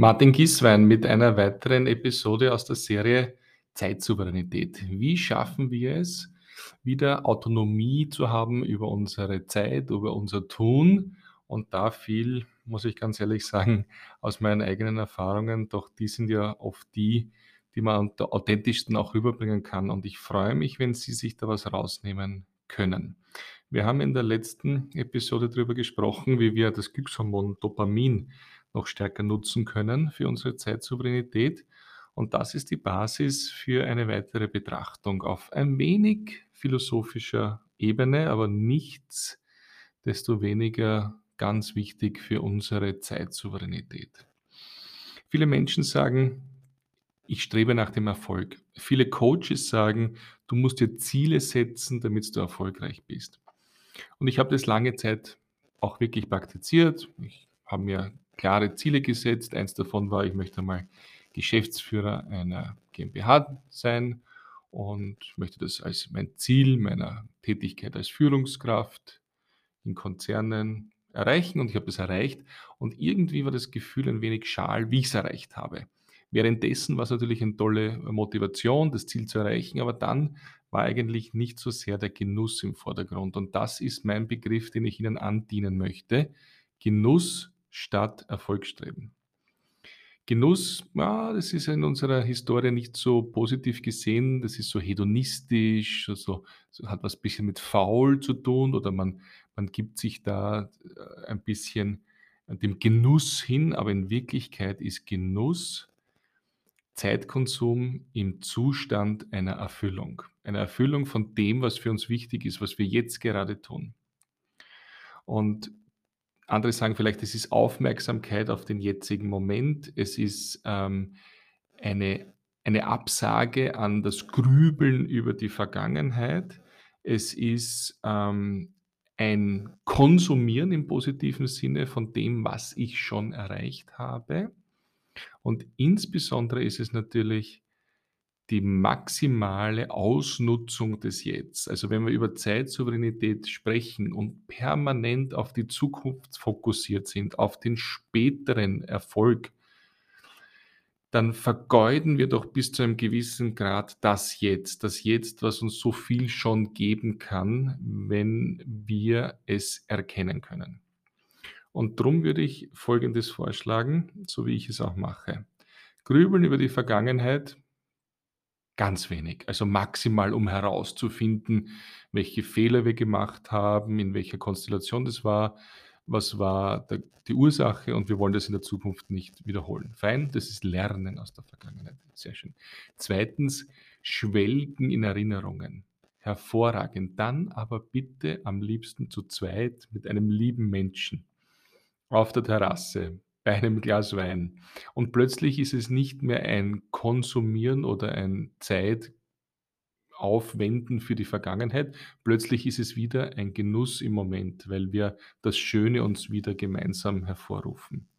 Martin Gißwein mit einer weiteren Episode aus der Serie Zeitsouveränität. Wie schaffen wir es, wieder Autonomie zu haben über unsere Zeit, über unser Tun und da viel, muss ich ganz ehrlich sagen, aus meinen eigenen Erfahrungen, doch die sind ja oft die, die man am authentischsten auch rüberbringen kann und ich freue mich, wenn Sie sich da was rausnehmen können. Wir haben in der letzten Episode darüber gesprochen, wie wir das Glückshormon Dopamin noch stärker nutzen können für unsere Zeitsouveränität. Und das ist die Basis für eine weitere Betrachtung auf ein wenig philosophischer Ebene, aber nichts desto weniger ganz wichtig für unsere Zeitsouveränität. Viele Menschen sagen, ich strebe nach dem Erfolg. Viele Coaches sagen, du musst dir Ziele setzen, damit du erfolgreich bist. Und ich habe das lange Zeit auch wirklich praktiziert. Ich habe mir klare Ziele gesetzt. Eins davon war, ich möchte mal Geschäftsführer einer GmbH sein und möchte das als mein Ziel meiner Tätigkeit als Führungskraft in Konzernen erreichen und ich habe das erreicht und irgendwie war das Gefühl ein wenig schal, wie ich es erreicht habe. Währenddessen war es natürlich eine tolle Motivation, das Ziel zu erreichen, aber dann war eigentlich nicht so sehr der Genuss im Vordergrund und das ist mein Begriff, den ich Ihnen andienen möchte. Genuss statt Erfolgsstreben. Genuss, ja, das ist in unserer Historie nicht so positiv gesehen. Das ist so hedonistisch, also hat was bisschen mit faul zu tun oder man, man gibt sich da äh, ein bisschen dem Genuss hin, aber in Wirklichkeit ist Genuss Zeitkonsum im Zustand einer Erfüllung. Eine Erfüllung von dem, was für uns wichtig ist, was wir jetzt gerade tun. Und andere sagen vielleicht, es ist Aufmerksamkeit auf den jetzigen Moment. Es ist ähm, eine, eine Absage an das Grübeln über die Vergangenheit. Es ist ähm, ein Konsumieren im positiven Sinne von dem, was ich schon erreicht habe. Und insbesondere ist es natürlich die maximale Ausnutzung des Jetzt. Also wenn wir über Zeitsouveränität sprechen und permanent auf die Zukunft fokussiert sind, auf den späteren Erfolg, dann vergeuden wir doch bis zu einem gewissen Grad das Jetzt, das Jetzt, was uns so viel schon geben kann, wenn wir es erkennen können. Und darum würde ich Folgendes vorschlagen, so wie ich es auch mache. Grübeln über die Vergangenheit Ganz wenig, also maximal, um herauszufinden, welche Fehler wir gemacht haben, in welcher Konstellation das war, was war die Ursache und wir wollen das in der Zukunft nicht wiederholen. Fein, das ist Lernen aus der Vergangenheit. Sehr schön. Zweitens, Schwelgen in Erinnerungen. Hervorragend. Dann aber bitte am liebsten zu zweit mit einem lieben Menschen auf der Terrasse bei einem Glas Wein. Und plötzlich ist es nicht mehr ein Konsumieren oder ein Zeitaufwenden für die Vergangenheit. Plötzlich ist es wieder ein Genuss im Moment, weil wir das Schöne uns wieder gemeinsam hervorrufen.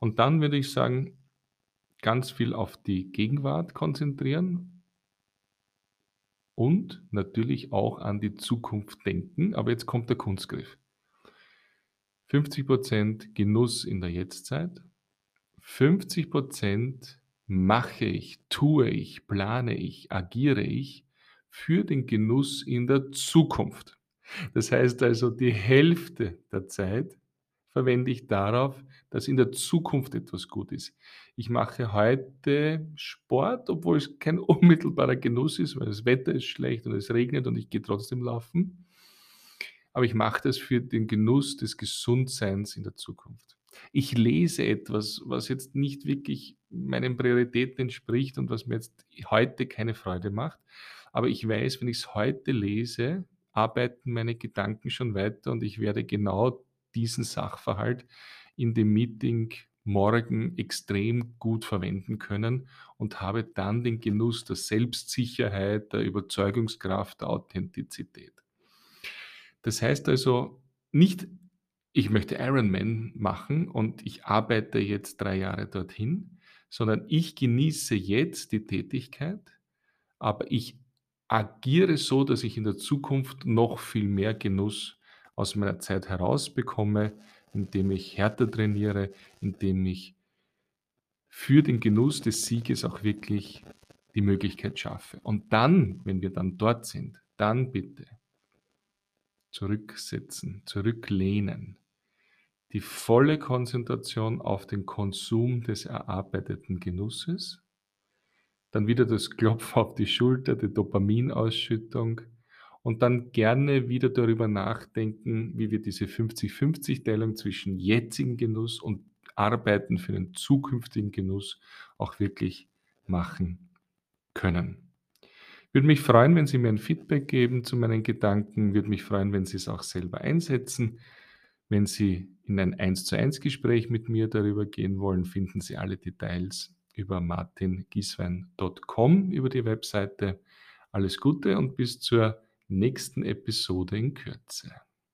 Und dann würde ich sagen, ganz viel auf die Gegenwart konzentrieren und natürlich auch an die Zukunft denken. Aber jetzt kommt der Kunstgriff. 50% Genuss in der Jetztzeit, 50% mache ich, tue ich, plane ich, agiere ich für den Genuss in der Zukunft. Das heißt also, die Hälfte der Zeit verwende ich darauf, dass in der Zukunft etwas gut ist. Ich mache heute Sport, obwohl es kein unmittelbarer Genuss ist, weil das Wetter ist schlecht und es regnet und ich gehe trotzdem laufen aber ich mache das für den Genuss des Gesundseins in der Zukunft. Ich lese etwas, was jetzt nicht wirklich meinen Prioritäten entspricht und was mir jetzt heute keine Freude macht. Aber ich weiß, wenn ich es heute lese, arbeiten meine Gedanken schon weiter und ich werde genau diesen Sachverhalt in dem Meeting morgen extrem gut verwenden können und habe dann den Genuss der Selbstsicherheit, der Überzeugungskraft, der Authentizität. Das heißt also nicht, ich möchte Ironman machen und ich arbeite jetzt drei Jahre dorthin, sondern ich genieße jetzt die Tätigkeit, aber ich agiere so, dass ich in der Zukunft noch viel mehr Genuss aus meiner Zeit herausbekomme, indem ich härter trainiere, indem ich für den Genuss des Sieges auch wirklich die Möglichkeit schaffe. Und dann, wenn wir dann dort sind, dann bitte zurücksetzen, zurücklehnen, die volle Konzentration auf den Konsum des erarbeiteten Genusses, dann wieder das Klopfen auf die Schulter, die Dopaminausschüttung. Und dann gerne wieder darüber nachdenken, wie wir diese 50-50-Teilung zwischen jetzigen Genuss und Arbeiten für den zukünftigen Genuss auch wirklich machen können. Würde mich freuen, wenn Sie mir ein Feedback geben zu meinen Gedanken, würde mich freuen, wenn Sie es auch selber einsetzen. Wenn Sie in ein 1 zu 1 Gespräch mit mir darüber gehen wollen, finden Sie alle Details über martingieswein.com über die Webseite. Alles Gute und bis zur nächsten Episode in Kürze.